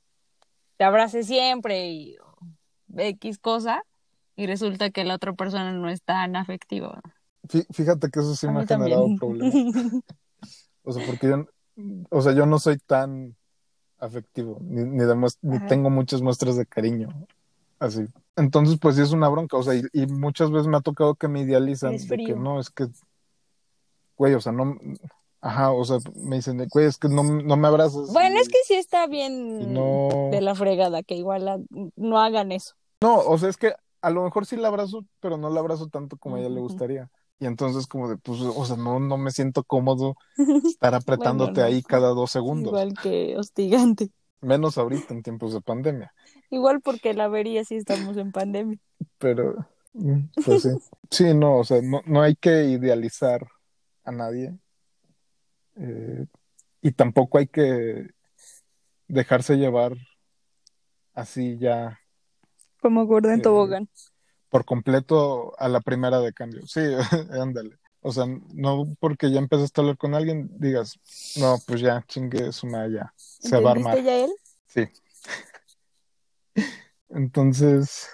te abrace siempre y X cosa y resulta que la otra persona no es tan afectiva. Fí- Fíjate que eso sí A me ha generado también. problemas. O sea, porque yo, o sea, yo no soy tan afectivo, ni, ni, ni tengo muchas muestras de cariño, así. Entonces, pues sí es una bronca, o sea, y, y muchas veces me ha tocado que me idealizan de que no, es que, güey, o sea, no, ajá, o sea, me dicen, güey, es que no, no me abrazas. Bueno, y- es que sí está bien no, de la fregada, que igual la- no hagan eso. No, o sea, es que a lo mejor sí la abrazo, pero no la abrazo tanto como a ella le gustaría. Y entonces como de, pues, o sea, no, no me siento cómodo estar apretándote Bueno, no. ahí cada dos segundos. Igual que hostigante. Menos ahorita en tiempos de pandemia. Igual porque la vería si estamos en pandemia. Pero, mm, pues sí. Sí, no, o sea, no, no hay que idealizar a nadie. Eh, y tampoco hay que dejarse llevar así ya Como gordo en Eh, tobogán. por completo a la primera de cambio. Sí, ándale. O sea, no porque ya empezaste a hablar con alguien, digas, no, pues ya, chingue su madre, ya, se va a armar. ¿Entendiste ya él? Sí. Entonces,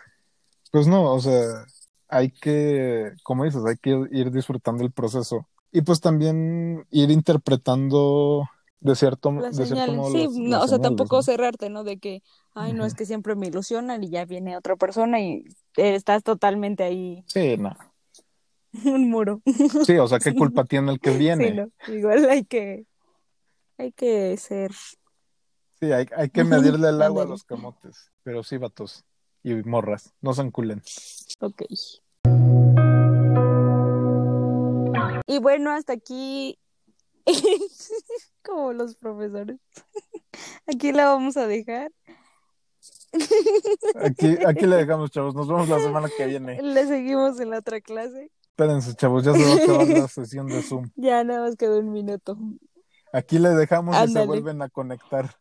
pues no, o sea, hay que, como dices, hay que ir disfrutando el proceso. Y pues también ir interpretando de cierto, Las de cierto señales. modo Sí, las- no, las o sea, señales, tampoco ¿no? cerrarte, ¿no? De que, ay, no, es que siempre me ilusionan y ya viene otra persona y estás totalmente ahí, Sí, no. un muro. Sí, o sea, ¿qué culpa tiene el que viene? Sí, no, igual hay que, hay que ser, Sí, hay, hay que medirle el agua a los camotes. Pero sí, vatos y morras, no se enculen. ok. Y bueno, hasta aquí, como los profesores, aquí la vamos a dejar. Aquí, aquí le dejamos, chavos. Nos vemos la semana que viene. Le seguimos en la otra clase. Espérense, chavos, ya se va a acabar la sesión de Zoom. Ya nada más quedó un minuto. Aquí le dejamos y se vuelven a conectar.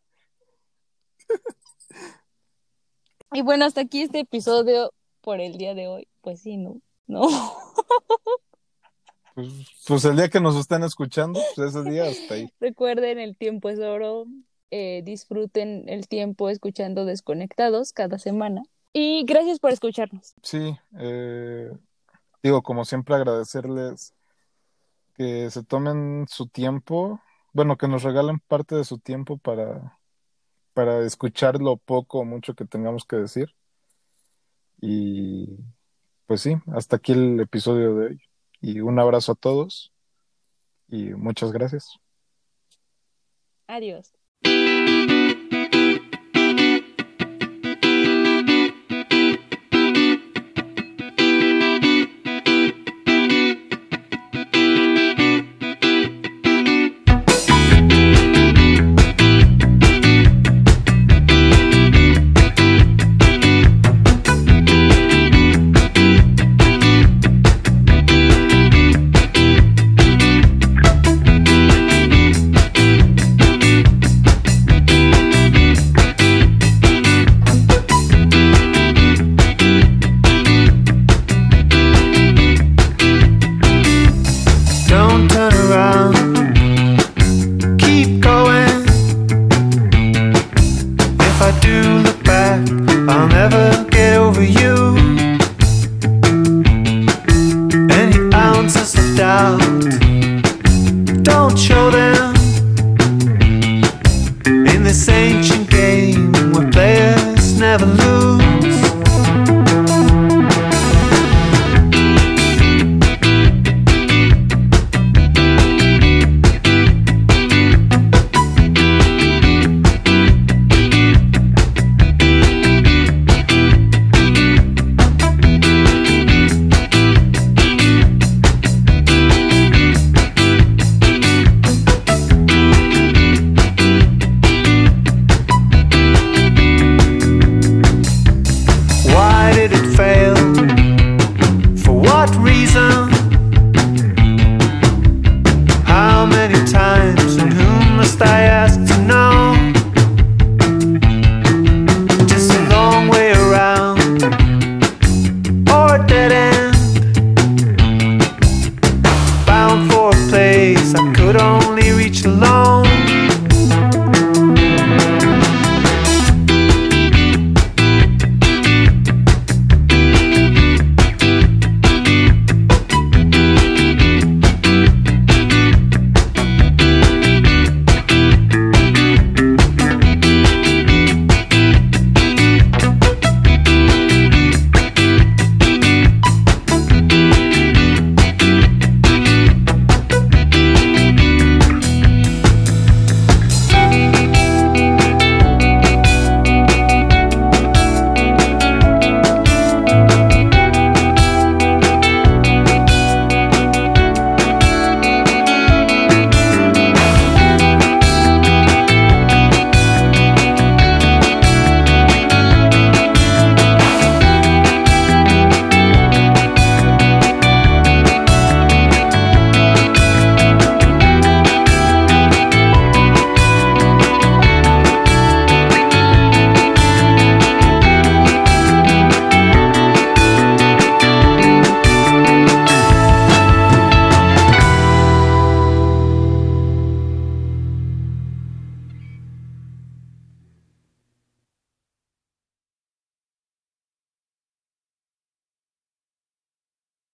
Y bueno, hasta aquí este episodio por el día de hoy. Pues sí, ¿no? No. Pues, pues el día que nos estén escuchando, pues ese día hasta ahí. Recuerden, el tiempo es oro. Eh, disfruten el tiempo escuchando Desconectados cada semana. Y gracias por escucharnos. Sí, eh, digo, como siempre, agradecerles que se tomen su tiempo, bueno, que nos regalen parte de su tiempo para, para escuchar lo poco o mucho que tengamos que decir. Y pues sí, hasta aquí el episodio de hoy. Y un abrazo a todos y muchas gracias. Adiós.